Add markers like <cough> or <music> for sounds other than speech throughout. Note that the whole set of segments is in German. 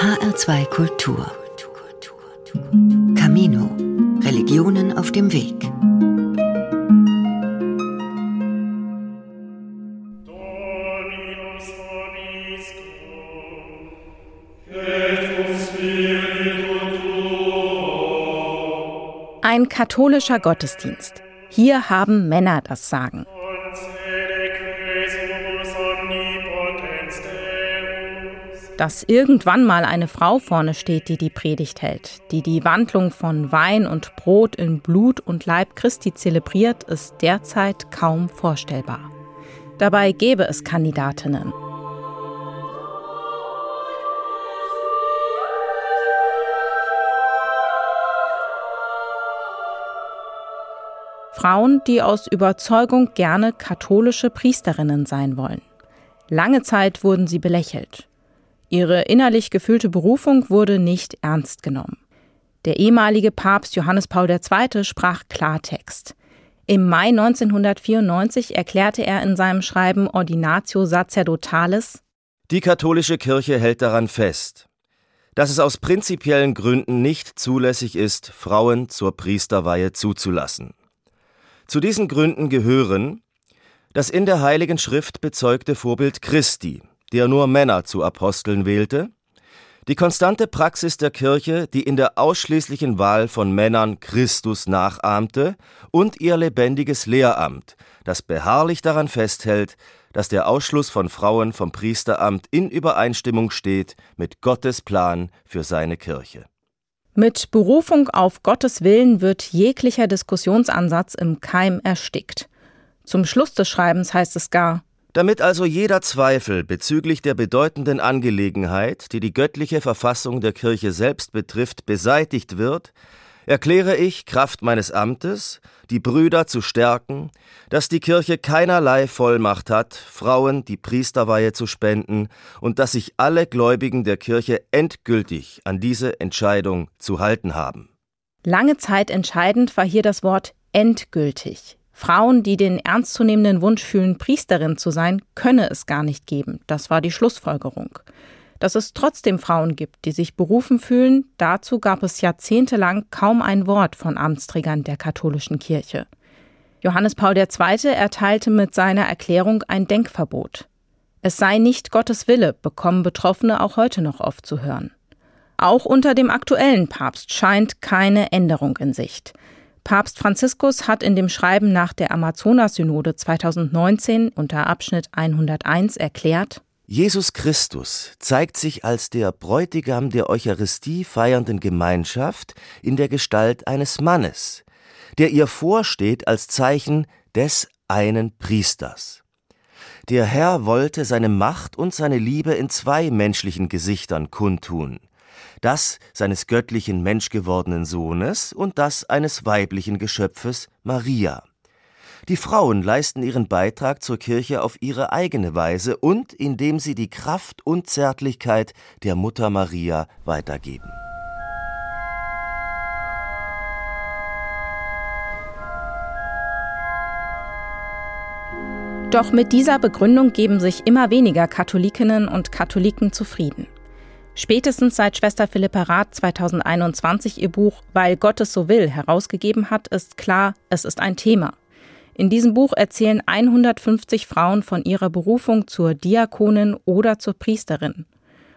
HR2 Kultur. Camino. Religionen auf dem Weg. Ein katholischer Gottesdienst. Hier haben Männer das Sagen. Dass irgendwann mal eine Frau vorne steht, die die Predigt hält, die die Wandlung von Wein und Brot in Blut und Leib Christi zelebriert, ist derzeit kaum vorstellbar. Dabei gäbe es Kandidatinnen. Frauen, die aus Überzeugung gerne katholische Priesterinnen sein wollen. Lange Zeit wurden sie belächelt. Ihre innerlich gefühlte Berufung wurde nicht ernst genommen. Der ehemalige Papst Johannes Paul II. sprach Klartext. Im Mai 1994 erklärte er in seinem Schreiben Ordinatio Sacerdotales Die katholische Kirche hält daran fest, dass es aus prinzipiellen Gründen nicht zulässig ist, Frauen zur Priesterweihe zuzulassen. Zu diesen Gründen gehören das in der Heiligen Schrift bezeugte Vorbild Christi, der nur Männer zu Aposteln wählte, die konstante Praxis der Kirche, die in der ausschließlichen Wahl von Männern Christus nachahmte, und ihr lebendiges Lehramt, das beharrlich daran festhält, dass der Ausschluss von Frauen vom Priesteramt in Übereinstimmung steht mit Gottes Plan für seine Kirche. Mit Berufung auf Gottes Willen wird jeglicher Diskussionsansatz im Keim erstickt. Zum Schluss des Schreibens heißt es gar, damit also jeder Zweifel bezüglich der bedeutenden Angelegenheit, die die göttliche Verfassung der Kirche selbst betrifft, beseitigt wird, erkläre ich, Kraft meines Amtes, die Brüder zu stärken, dass die Kirche keinerlei Vollmacht hat, Frauen die Priesterweihe zu spenden und dass sich alle Gläubigen der Kirche endgültig an diese Entscheidung zu halten haben. Lange Zeit entscheidend war hier das Wort endgültig. Frauen, die den ernstzunehmenden Wunsch fühlen, Priesterin zu sein, könne es gar nicht geben. Das war die Schlussfolgerung. Dass es trotzdem Frauen gibt, die sich berufen fühlen, dazu gab es jahrzehntelang kaum ein Wort von Amtsträgern der katholischen Kirche. Johannes Paul II. erteilte mit seiner Erklärung ein Denkverbot. Es sei nicht Gottes Wille, bekommen Betroffene auch heute noch oft zu hören. Auch unter dem aktuellen Papst scheint keine Änderung in Sicht. Papst Franziskus hat in dem Schreiben nach der Amazonas-Synode 2019 unter Abschnitt 101 erklärt, Jesus Christus zeigt sich als der Bräutigam der Eucharistie feiernden Gemeinschaft in der Gestalt eines Mannes, der ihr vorsteht als Zeichen des einen Priesters. Der Herr wollte seine Macht und seine Liebe in zwei menschlichen Gesichtern kundtun, das seines göttlichen menschgewordenen Sohnes und das eines weiblichen Geschöpfes Maria. Die Frauen leisten ihren Beitrag zur Kirche auf ihre eigene Weise und indem sie die Kraft und Zärtlichkeit der Mutter Maria weitergeben. Doch mit dieser Begründung geben sich immer weniger Katholikinnen und Katholiken zufrieden. Spätestens seit Schwester Philippa Rath 2021 ihr Buch Weil Gott es so will herausgegeben hat, ist klar, es ist ein Thema. In diesem Buch erzählen 150 Frauen von ihrer Berufung zur Diakonin oder zur Priesterin.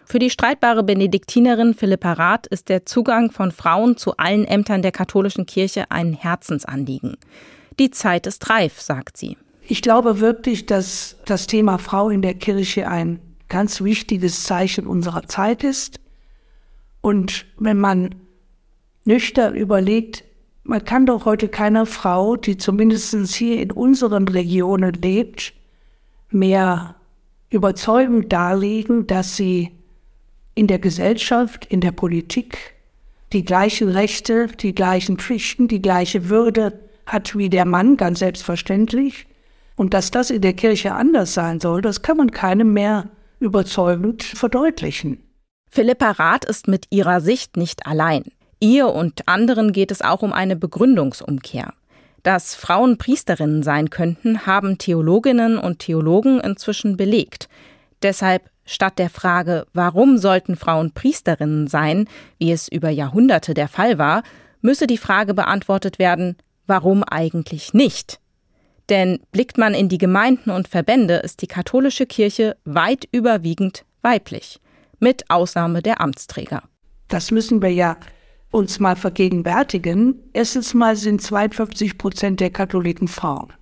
Für die streitbare Benediktinerin Philippa Rath ist der Zugang von Frauen zu allen Ämtern der katholischen Kirche ein Herzensanliegen. Die Zeit ist reif, sagt sie. Ich glaube wirklich, dass das Thema Frau in der Kirche ein ganz wichtiges Zeichen unserer Zeit ist. Und wenn man nüchtern überlegt, man kann doch heute keiner Frau, die zumindest hier in unseren Regionen lebt, mehr überzeugend darlegen, dass sie in der Gesellschaft, in der Politik die gleichen Rechte, die gleichen Pflichten, die gleiche Würde hat wie der Mann, ganz selbstverständlich. Und dass das in der Kirche anders sein soll, das kann man keinem mehr überzeugend verdeutlichen. Philippa Rath ist mit ihrer Sicht nicht allein. Ihr und anderen geht es auch um eine Begründungsumkehr. Dass Frauen Priesterinnen sein könnten, haben Theologinnen und Theologen inzwischen belegt. Deshalb Statt der Frage, warum sollten Frauen Priesterinnen sein, wie es über Jahrhunderte der Fall war, müsse die Frage beantwortet werden, warum eigentlich nicht? Denn blickt man in die Gemeinden und Verbände, ist die katholische Kirche weit überwiegend weiblich, mit Ausnahme der Amtsträger. Das müssen wir ja uns mal vergegenwärtigen. Erstens mal sind 52 Prozent der Katholiken Frauen.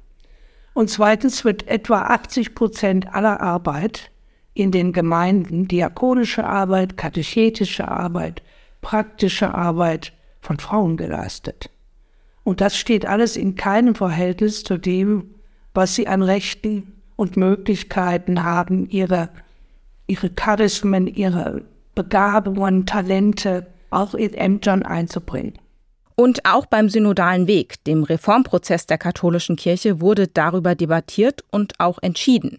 Und zweitens wird etwa 80 Prozent aller Arbeit in den Gemeinden, diakonische Arbeit, katechetische Arbeit, praktische Arbeit von Frauen geleistet. Und das steht alles in keinem Verhältnis zu dem, was sie an Rechten und Möglichkeiten haben, ihre, ihre Charismen, ihre Begabungen, Talente auch in Ämtern einzubringen. Und auch beim synodalen Weg, dem Reformprozess der katholischen Kirche, wurde darüber debattiert und auch entschieden.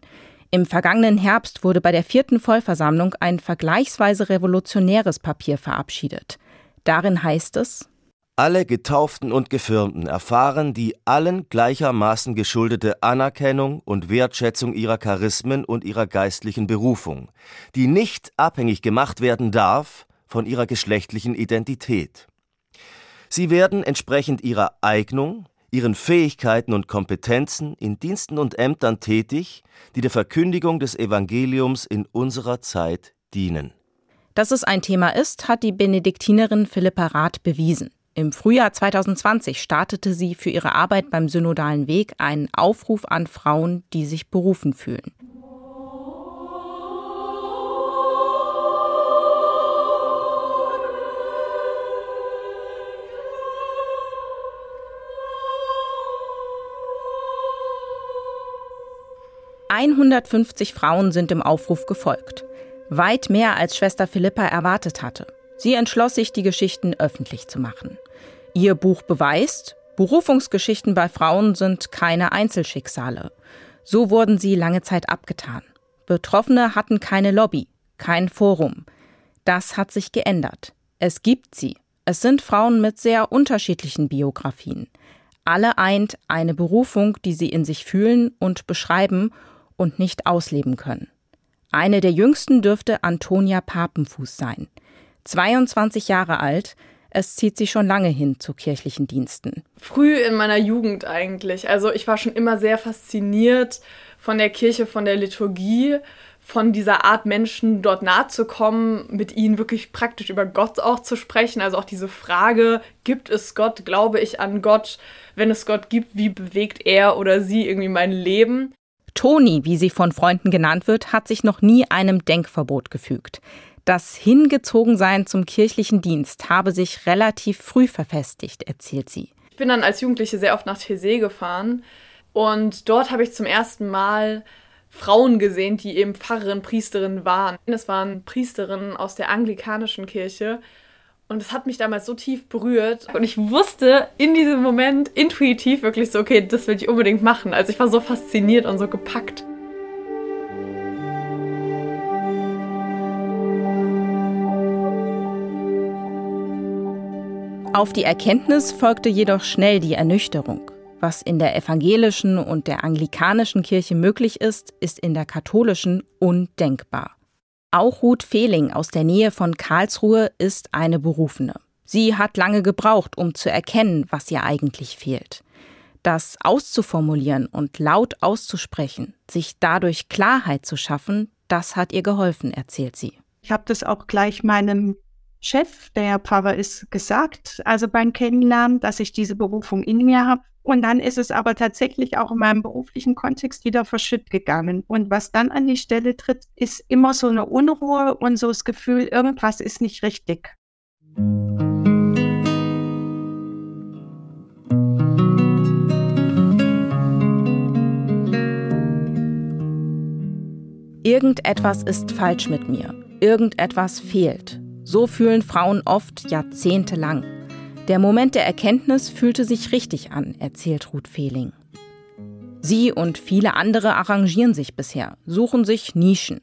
Im vergangenen Herbst wurde bei der vierten Vollversammlung ein vergleichsweise revolutionäres Papier verabschiedet. Darin heißt es Alle Getauften und Gefirmten erfahren die allen gleichermaßen geschuldete Anerkennung und Wertschätzung ihrer Charismen und ihrer geistlichen Berufung, die nicht abhängig gemacht werden darf von ihrer geschlechtlichen Identität. Sie werden entsprechend ihrer Eignung, ihren Fähigkeiten und Kompetenzen in Diensten und Ämtern tätig, die der Verkündigung des Evangeliums in unserer Zeit dienen. Dass es ein Thema ist, hat die Benediktinerin Philippa Rath bewiesen. Im Frühjahr 2020 startete sie für ihre Arbeit beim Synodalen Weg einen Aufruf an Frauen, die sich berufen fühlen. 150 Frauen sind dem Aufruf gefolgt. Weit mehr als Schwester Philippa erwartet hatte. Sie entschloss sich, die Geschichten öffentlich zu machen. Ihr Buch beweist, Berufungsgeschichten bei Frauen sind keine Einzelschicksale. So wurden sie lange Zeit abgetan. Betroffene hatten keine Lobby, kein Forum. Das hat sich geändert. Es gibt sie. Es sind Frauen mit sehr unterschiedlichen Biografien. Alle eint eine Berufung, die sie in sich fühlen und beschreiben und nicht ausleben können. Eine der jüngsten dürfte Antonia Papenfuß sein. 22 Jahre alt, es zieht sie schon lange hin zu kirchlichen Diensten. Früh in meiner Jugend eigentlich. Also ich war schon immer sehr fasziniert von der Kirche, von der Liturgie, von dieser Art Menschen dort nahe zu kommen, mit ihnen wirklich praktisch über Gott auch zu sprechen. Also auch diese Frage, gibt es Gott, glaube ich an Gott? Wenn es Gott gibt, wie bewegt er oder sie irgendwie mein Leben? Toni, wie sie von Freunden genannt wird, hat sich noch nie einem Denkverbot gefügt. Das Hingezogensein zum kirchlichen Dienst habe sich relativ früh verfestigt, erzählt sie. Ich bin dann als Jugendliche sehr oft nach Tessé gefahren und dort habe ich zum ersten Mal Frauen gesehen, die eben Pfarrerin, Priesterin waren. Es waren Priesterinnen aus der anglikanischen Kirche und es hat mich damals so tief berührt. Und ich wusste in diesem Moment intuitiv wirklich so, okay, das will ich unbedingt machen. Also ich war so fasziniert und so gepackt. Auf die Erkenntnis folgte jedoch schnell die Ernüchterung. Was in der evangelischen und der anglikanischen Kirche möglich ist, ist in der katholischen undenkbar. Auch Ruth Fehling aus der Nähe von Karlsruhe ist eine Berufene. Sie hat lange gebraucht, um zu erkennen, was ihr eigentlich fehlt. Das auszuformulieren und laut auszusprechen, sich dadurch Klarheit zu schaffen, das hat ihr geholfen, erzählt sie. Ich habe das auch gleich meinem Chef, der Pfarrer ist, gesagt, also beim Kennenlernen, dass ich diese Berufung in mir habe. Und dann ist es aber tatsächlich auch in meinem beruflichen Kontext wieder verschütt gegangen. Und was dann an die Stelle tritt, ist immer so eine Unruhe und so das Gefühl, irgendwas ist nicht richtig. Irgendetwas ist falsch mit mir. Irgendetwas fehlt. So fühlen Frauen oft jahrzehntelang. Der Moment der Erkenntnis fühlte sich richtig an, erzählt Ruth Fehling. Sie und viele andere arrangieren sich bisher, suchen sich Nischen,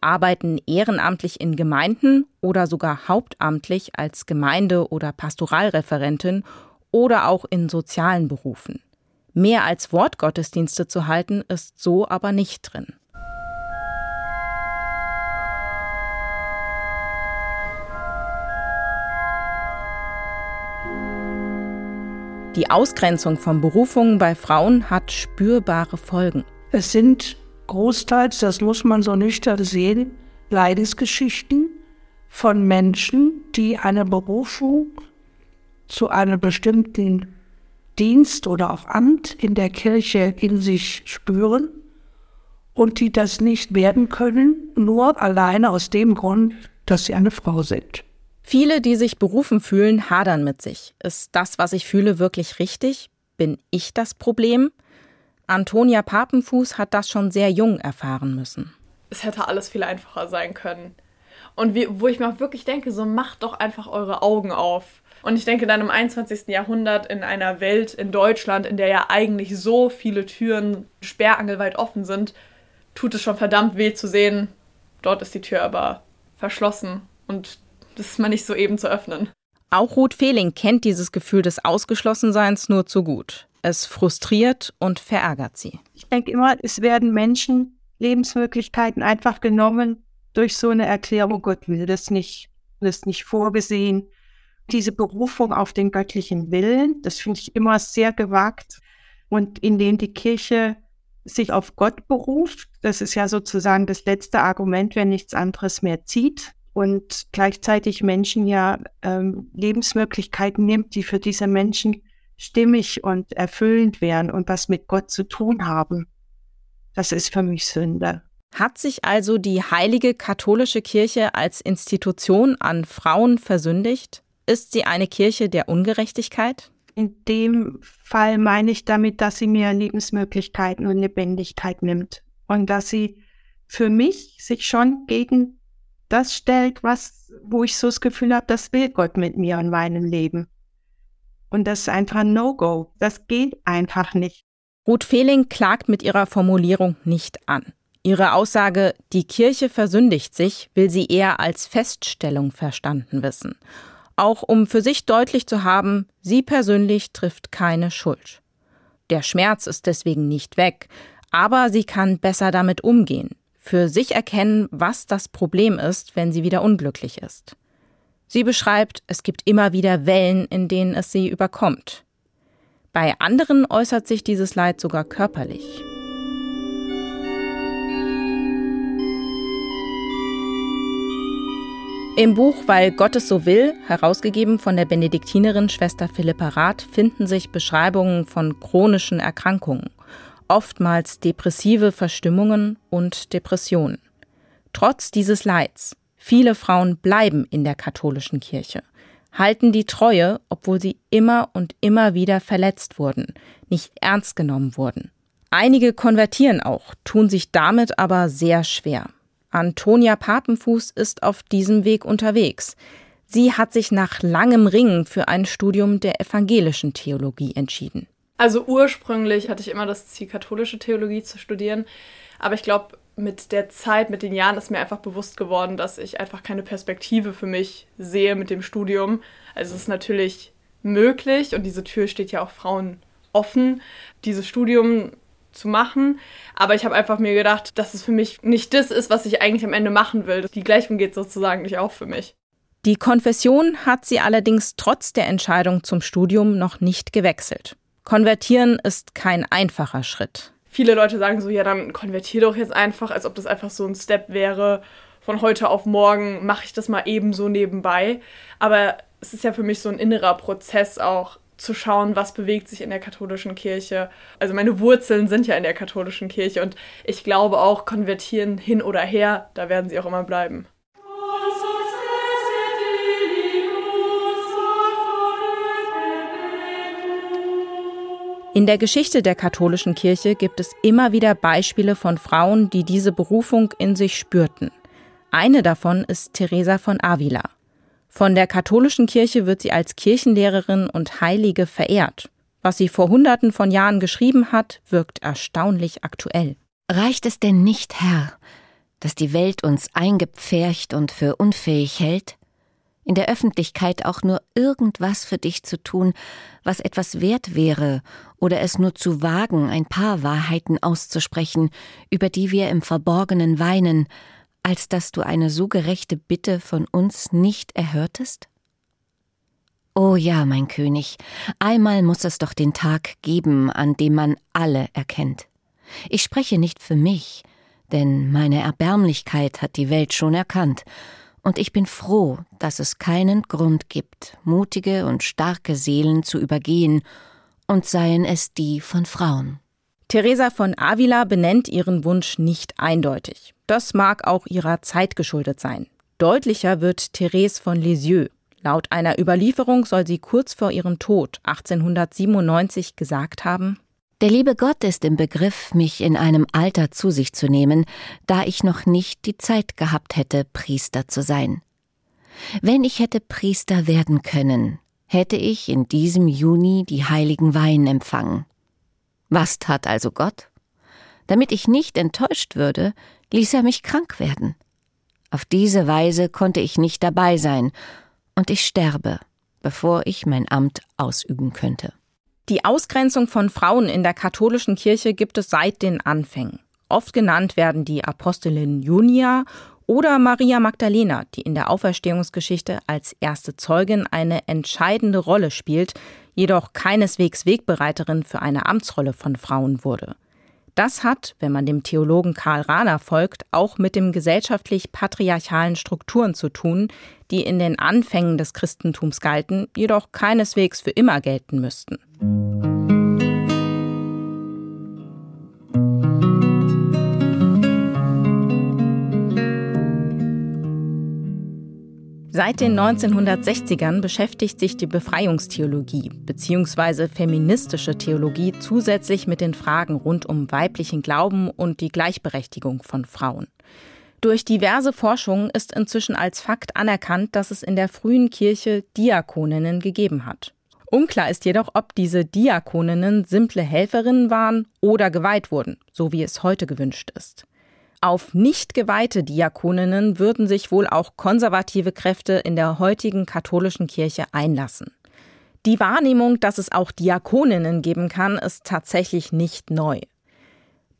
arbeiten ehrenamtlich in Gemeinden oder sogar hauptamtlich als Gemeinde- oder Pastoralreferentin oder auch in sozialen Berufen. Mehr als Wortgottesdienste zu halten, ist so aber nicht drin. Die Ausgrenzung von Berufungen bei Frauen hat spürbare Folgen. Es sind großteils, das muss man so nüchtern sehen, Leidensgeschichten von Menschen, die eine Berufung zu einem bestimmten Dienst oder auch Amt in der Kirche in sich spüren und die das nicht werden können, nur alleine aus dem Grund, dass sie eine Frau sind. Viele, die sich berufen fühlen, hadern mit sich. Ist das, was ich fühle, wirklich richtig? Bin ich das Problem? Antonia Papenfuß hat das schon sehr jung erfahren müssen. Es hätte alles viel einfacher sein können. Und wie, wo ich mir auch wirklich denke, so macht doch einfach eure Augen auf. Und ich denke dann im 21. Jahrhundert in einer Welt, in Deutschland, in der ja eigentlich so viele Türen sperrangelweit offen sind, tut es schon verdammt weh zu sehen, dort ist die Tür aber verschlossen und das ist mal nicht so eben zu öffnen. Auch Ruth Fehling kennt dieses Gefühl des Ausgeschlossenseins nur zu gut. Es frustriert und verärgert sie. Ich denke immer, es werden Menschen Lebensmöglichkeiten einfach genommen durch so eine Erklärung, Gott will das nicht, das ist nicht vorgesehen. Diese Berufung auf den göttlichen Willen, das finde ich immer sehr gewagt. Und indem die Kirche sich auf Gott beruft, das ist ja sozusagen das letzte Argument, wenn nichts anderes mehr zieht, und gleichzeitig Menschen ja ähm, Lebensmöglichkeiten nimmt, die für diese Menschen stimmig und erfüllend wären und was mit Gott zu tun haben. Das ist für mich Sünde. Hat sich also die heilige katholische Kirche als Institution an Frauen versündigt? Ist sie eine Kirche der Ungerechtigkeit? In dem Fall meine ich damit, dass sie mir Lebensmöglichkeiten und Lebendigkeit nimmt und dass sie für mich sich schon gegen das stellt, was, wo ich so das Gefühl habe, das will Gott mit mir und meinem Leben. Und das ist einfach ein No-Go. Das geht einfach nicht. Ruth Fehling klagt mit ihrer Formulierung nicht an. Ihre Aussage, die Kirche versündigt sich, will sie eher als Feststellung verstanden wissen. Auch um für sich deutlich zu haben, sie persönlich trifft keine Schuld. Der Schmerz ist deswegen nicht weg, aber sie kann besser damit umgehen, für sich erkennen, was das Problem ist, wenn sie wieder unglücklich ist. Sie beschreibt, es gibt immer wieder Wellen, in denen es sie überkommt. Bei anderen äußert sich dieses Leid sogar körperlich. Im Buch Weil Gott es so will, herausgegeben von der Benediktinerin Schwester Philippa Rath, finden sich Beschreibungen von chronischen Erkrankungen, oftmals depressive Verstimmungen und Depressionen. Trotz dieses Leids, viele Frauen bleiben in der katholischen Kirche halten die Treue, obwohl sie immer und immer wieder verletzt wurden, nicht ernst genommen wurden. Einige konvertieren auch, tun sich damit aber sehr schwer. Antonia Papenfuß ist auf diesem Weg unterwegs. Sie hat sich nach langem Ringen für ein Studium der evangelischen Theologie entschieden. Also ursprünglich hatte ich immer das Ziel, katholische Theologie zu studieren. Aber ich glaube, mit der Zeit, mit den Jahren ist mir einfach bewusst geworden, dass ich einfach keine Perspektive für mich sehe mit dem Studium. Also es ist natürlich möglich und diese Tür steht ja auch Frauen offen, dieses Studium zu machen. Aber ich habe einfach mir gedacht, dass es für mich nicht das ist, was ich eigentlich am Ende machen will. Die Gleichung geht sozusagen nicht auf für mich. Die Konfession hat sie allerdings trotz der Entscheidung zum Studium noch nicht gewechselt. Konvertieren ist kein einfacher Schritt viele Leute sagen so, ja, dann konvertier doch jetzt einfach, als ob das einfach so ein Step wäre. Von heute auf morgen mache ich das mal eben so nebenbei. Aber es ist ja für mich so ein innerer Prozess auch zu schauen, was bewegt sich in der katholischen Kirche. Also meine Wurzeln sind ja in der katholischen Kirche und ich glaube auch, konvertieren hin oder her, da werden sie auch immer bleiben. In der Geschichte der katholischen Kirche gibt es immer wieder Beispiele von Frauen, die diese Berufung in sich spürten. Eine davon ist Teresa von Avila. Von der katholischen Kirche wird sie als Kirchenlehrerin und Heilige verehrt. Was sie vor Hunderten von Jahren geschrieben hat, wirkt erstaunlich aktuell. Reicht es denn nicht, Herr, dass die Welt uns eingepfercht und für unfähig hält? In der Öffentlichkeit auch nur irgendwas für dich zu tun, was etwas wert wäre, oder es nur zu wagen, ein paar Wahrheiten auszusprechen, über die wir im Verborgenen weinen, als dass du eine so gerechte Bitte von uns nicht erhörtest? Oh ja, mein König, einmal muss es doch den Tag geben, an dem man alle erkennt. Ich spreche nicht für mich, denn meine Erbärmlichkeit hat die Welt schon erkannt, und ich bin froh, dass es keinen Grund gibt, mutige und starke Seelen zu übergehen, und seien es die von Frauen. Teresa von Avila benennt ihren Wunsch nicht eindeutig. Das mag auch ihrer Zeit geschuldet sein. Deutlicher wird Therese von Lisieux. Laut einer Überlieferung soll sie kurz vor ihrem Tod 1897 gesagt haben, der liebe Gott ist im Begriff, mich in einem Alter zu sich zu nehmen, da ich noch nicht die Zeit gehabt hätte, Priester zu sein. Wenn ich hätte Priester werden können, hätte ich in diesem Juni die heiligen Wein empfangen. Was tat also Gott? Damit ich nicht enttäuscht würde, ließ er mich krank werden. Auf diese Weise konnte ich nicht dabei sein, und ich sterbe, bevor ich mein Amt ausüben könnte. Die Ausgrenzung von Frauen in der katholischen Kirche gibt es seit den Anfängen. Oft genannt werden die Apostelin Junia oder Maria Magdalena, die in der Auferstehungsgeschichte als erste Zeugin eine entscheidende Rolle spielt, jedoch keineswegs Wegbereiterin für eine Amtsrolle von Frauen wurde. Das hat, wenn man dem Theologen Karl Rahner folgt, auch mit den gesellschaftlich patriarchalen Strukturen zu tun, die in den Anfängen des Christentums galten, jedoch keineswegs für immer gelten müssten. Seit den 1960ern beschäftigt sich die Befreiungstheologie bzw. feministische Theologie zusätzlich mit den Fragen rund um weiblichen Glauben und die Gleichberechtigung von Frauen. Durch diverse Forschungen ist inzwischen als Fakt anerkannt, dass es in der frühen Kirche Diakoninnen gegeben hat. Unklar ist jedoch, ob diese Diakoninnen simple Helferinnen waren oder geweiht wurden, so wie es heute gewünscht ist. Auf nicht geweihte Diakoninnen würden sich wohl auch konservative Kräfte in der heutigen katholischen Kirche einlassen. Die Wahrnehmung, dass es auch Diakoninnen geben kann, ist tatsächlich nicht neu.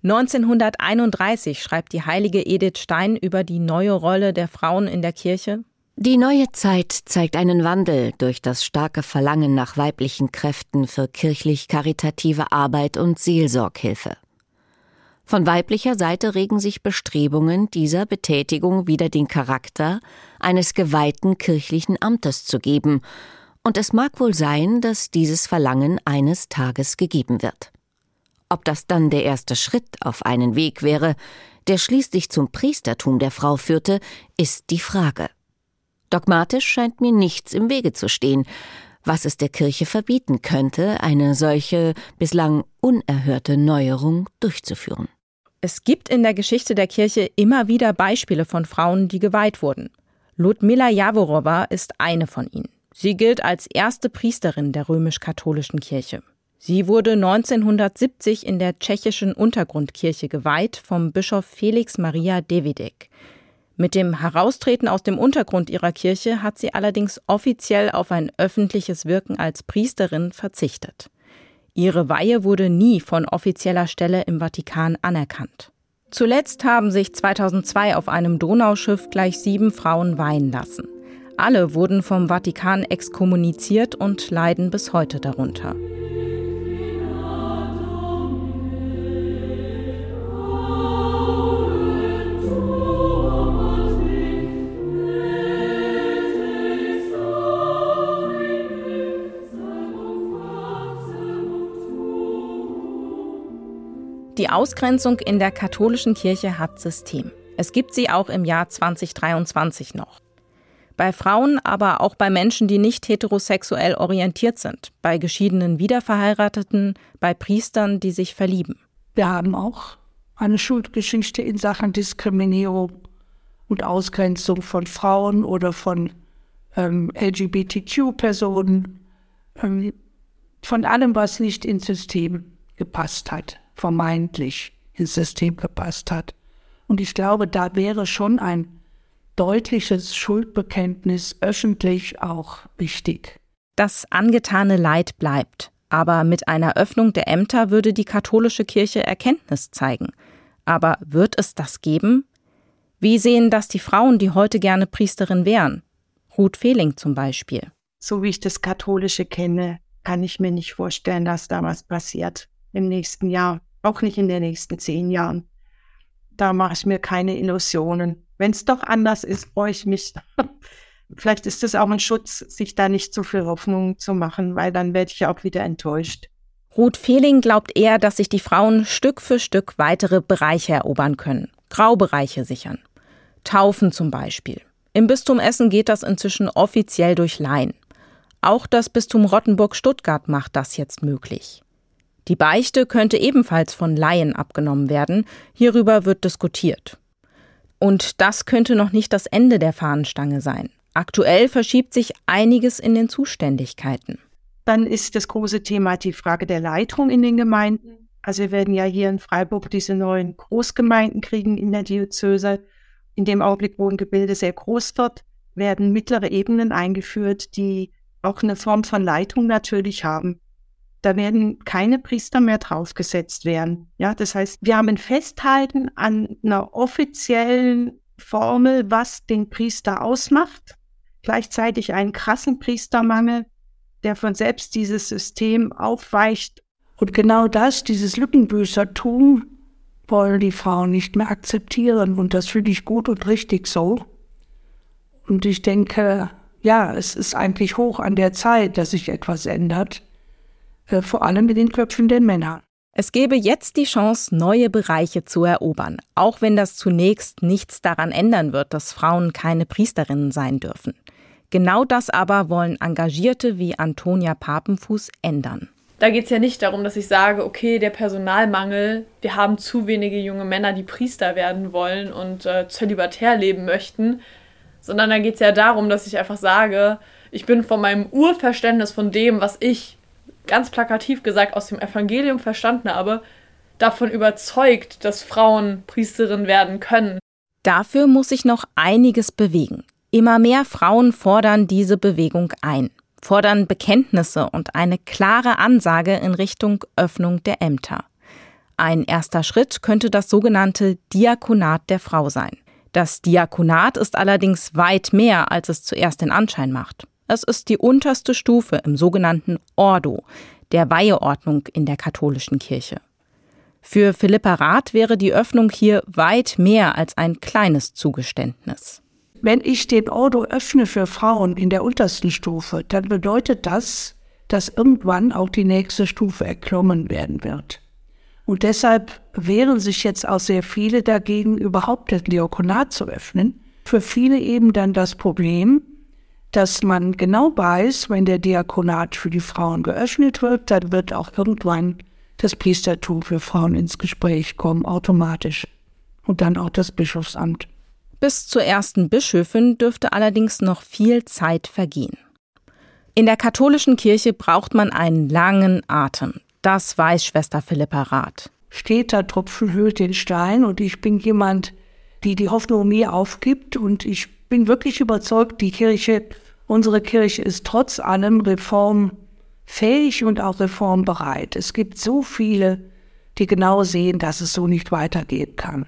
1931 schreibt die heilige Edith Stein über die neue Rolle der Frauen in der Kirche. Die neue Zeit zeigt einen Wandel durch das starke Verlangen nach weiblichen Kräften für kirchlich-karitative Arbeit und Seelsorghilfe. Von weiblicher Seite regen sich Bestrebungen, dieser Betätigung wieder den Charakter eines geweihten kirchlichen Amtes zu geben, und es mag wohl sein, dass dieses Verlangen eines Tages gegeben wird. Ob das dann der erste Schritt auf einen Weg wäre, der schließlich zum Priestertum der Frau führte, ist die Frage. Dogmatisch scheint mir nichts im Wege zu stehen, was es der Kirche verbieten könnte, eine solche bislang unerhörte Neuerung durchzuführen. Es gibt in der Geschichte der Kirche immer wieder Beispiele von Frauen, die geweiht wurden. Ludmila Jaworowa ist eine von ihnen. Sie gilt als erste Priesterin der römisch-katholischen Kirche. Sie wurde 1970 in der tschechischen Untergrundkirche geweiht vom Bischof Felix Maria Devidek. Mit dem Heraustreten aus dem Untergrund ihrer Kirche hat sie allerdings offiziell auf ein öffentliches Wirken als Priesterin verzichtet. Ihre Weihe wurde nie von offizieller Stelle im Vatikan anerkannt. Zuletzt haben sich 2002 auf einem Donauschiff gleich sieben Frauen weihen lassen. Alle wurden vom Vatikan exkommuniziert und leiden bis heute darunter. Die Ausgrenzung in der katholischen Kirche hat System. Es gibt sie auch im Jahr 2023 noch. Bei Frauen, aber auch bei Menschen, die nicht heterosexuell orientiert sind, bei geschiedenen Wiederverheirateten, bei Priestern, die sich verlieben. Wir haben auch eine Schuldgeschichte in Sachen Diskriminierung und Ausgrenzung von Frauen oder von ähm, LGBTQ-Personen, ähm, von allem, was nicht ins System gepasst hat vermeintlich ins System gepasst hat. Und ich glaube, da wäre schon ein deutliches Schuldbekenntnis öffentlich auch wichtig. Das angetane Leid bleibt, aber mit einer Öffnung der Ämter würde die katholische Kirche Erkenntnis zeigen. Aber wird es das geben? Wie sehen das die Frauen, die heute gerne Priesterin wären? Ruth Fehling zum Beispiel. so wie ich das Katholische kenne, kann ich mir nicht vorstellen, dass da was passiert im nächsten Jahr, auch nicht in den nächsten zehn Jahren. Da mache ich mir keine Illusionen. Wenn es doch anders ist, freue ich mich. <laughs> Vielleicht ist es auch ein Schutz, sich da nicht so viel Hoffnung zu machen, weil dann werde ich ja auch wieder enttäuscht. Ruth Fehling glaubt eher, dass sich die Frauen Stück für Stück weitere Bereiche erobern können, Graubereiche sichern. Taufen zum Beispiel. Im Bistum Essen geht das inzwischen offiziell durch Laien. Auch das Bistum Rottenburg-Stuttgart macht das jetzt möglich. Die Beichte könnte ebenfalls von Laien abgenommen werden. Hierüber wird diskutiert. Und das könnte noch nicht das Ende der Fahnenstange sein. Aktuell verschiebt sich einiges in den Zuständigkeiten. Dann ist das große Thema die Frage der Leitung in den Gemeinden. Also wir werden ja hier in Freiburg diese neuen Großgemeinden kriegen in der Diözese. In dem Augenblick, wo ein Gebilde sehr groß wird, werden mittlere Ebenen eingeführt, die auch eine Form von Leitung natürlich haben. Da werden keine Priester mehr draufgesetzt werden. Ja, das heißt, wir haben ein Festhalten an einer offiziellen Formel, was den Priester ausmacht. Gleichzeitig einen krassen Priestermangel, der von selbst dieses System aufweicht. Und genau das, dieses Lückenbüßertum, wollen die Frauen nicht mehr akzeptieren. Und das finde ich gut und richtig so. Und ich denke, ja, es ist eigentlich hoch an der Zeit, dass sich etwas ändert, vor allem in den Köpfen der Männer. Es gäbe jetzt die Chance, neue Bereiche zu erobern, auch wenn das zunächst nichts daran ändern wird, dass Frauen keine Priesterinnen sein dürfen. Genau das aber wollen Engagierte wie Antonia Papenfuß ändern. Da geht es ja nicht darum, dass ich sage, okay, der Personalmangel, wir haben zu wenige junge Männer, die Priester werden wollen und äh, zölibatär leben möchten, sondern da geht es ja darum, dass ich einfach sage, ich bin von meinem Urverständnis von dem, was ich ganz plakativ gesagt aus dem Evangelium verstanden habe, davon überzeugt, dass Frauen Priesterin werden können. Dafür muss sich noch einiges bewegen. Immer mehr Frauen fordern diese Bewegung ein, fordern Bekenntnisse und eine klare Ansage in Richtung Öffnung der Ämter. Ein erster Schritt könnte das sogenannte Diakonat der Frau sein. Das Diakonat ist allerdings weit mehr, als es zuerst den Anschein macht. Es ist die unterste Stufe im sogenannten Ordo, der Weiheordnung in der katholischen Kirche. Für Philippa Rath wäre die Öffnung hier weit mehr als ein kleines Zugeständnis. Wenn ich den Ordo öffne für Frauen in der untersten Stufe, dann bedeutet das, dass irgendwann auch die nächste Stufe erklommen werden wird. Und deshalb wehren sich jetzt auch sehr viele dagegen, überhaupt das Diakonat zu öffnen. Für viele eben dann das Problem, dass man genau weiß, wenn der Diakonat für die Frauen geöffnet wird, dann wird auch irgendwann das Priestertum für Frauen ins Gespräch kommen, automatisch. Und dann auch das Bischofsamt. Bis zur ersten Bischöfin dürfte allerdings noch viel Zeit vergehen. In der katholischen Kirche braucht man einen langen Atem. Das weiß Schwester Philippa Rath. Steter Tropfen hüllt den Stein und ich bin jemand, die die Hoffnung nie aufgibt und ich bin wirklich überzeugt, die Kirche, unsere Kirche ist trotz allem reformfähig und auch reformbereit. Es gibt so viele, die genau sehen, dass es so nicht weitergehen kann.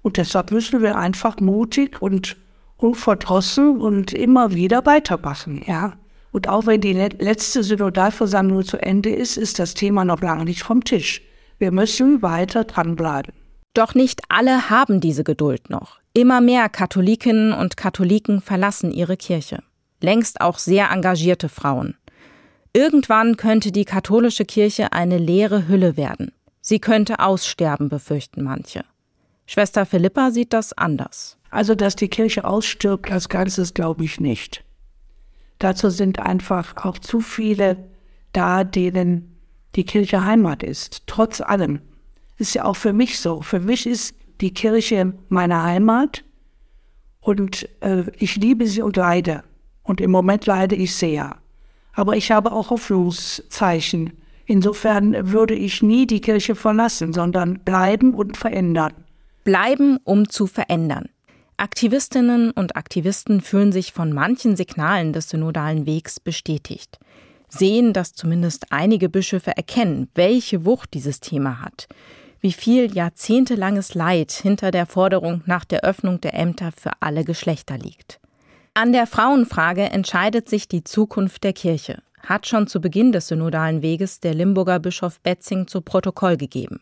Und deshalb müssen wir einfach mutig und unverdrossen und immer wieder weitermachen, ja. Und auch wenn die letzte Synodalversammlung zu Ende ist, ist das Thema noch lange nicht vom Tisch. Wir müssen weiter dranbleiben. Doch nicht alle haben diese Geduld noch. Immer mehr Katholikinnen und Katholiken verlassen ihre Kirche. Längst auch sehr engagierte Frauen. Irgendwann könnte die katholische Kirche eine leere Hülle werden. Sie könnte aussterben, befürchten manche. Schwester Philippa sieht das anders. Also, dass die Kirche ausstirbt als Ganzes, glaube ich nicht. Dazu sind einfach auch zu viele da, denen die Kirche Heimat ist. Trotz allem. Ist ja auch für mich so. Für mich ist die Kirche meine Heimat und äh, ich liebe sie und leide. Und im Moment leide ich sehr. Aber ich habe auch Hoffnungszeichen. Insofern würde ich nie die Kirche verlassen, sondern bleiben und verändern. Bleiben, um zu verändern. Aktivistinnen und Aktivisten fühlen sich von manchen Signalen des synodalen Wegs bestätigt, sehen, dass zumindest einige Bischöfe erkennen, welche Wucht dieses Thema hat, wie viel jahrzehntelanges Leid hinter der Forderung nach der Öffnung der Ämter für alle Geschlechter liegt. An der Frauenfrage entscheidet sich die Zukunft der Kirche, hat schon zu Beginn des synodalen Weges der Limburger Bischof Betzing zu Protokoll gegeben.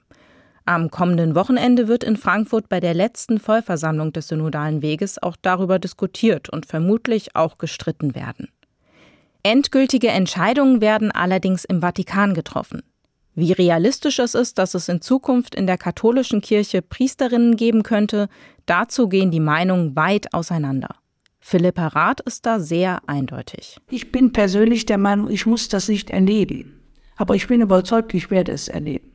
Am kommenden Wochenende wird in Frankfurt bei der letzten Vollversammlung des synodalen Weges auch darüber diskutiert und vermutlich auch gestritten werden. Endgültige Entscheidungen werden allerdings im Vatikan getroffen. Wie realistisch es ist, dass es in Zukunft in der katholischen Kirche Priesterinnen geben könnte, dazu gehen die Meinungen weit auseinander. Philippa Rath ist da sehr eindeutig. Ich bin persönlich der Meinung, ich muss das nicht erleben. Aber ich bin überzeugt, ich werde es erleben.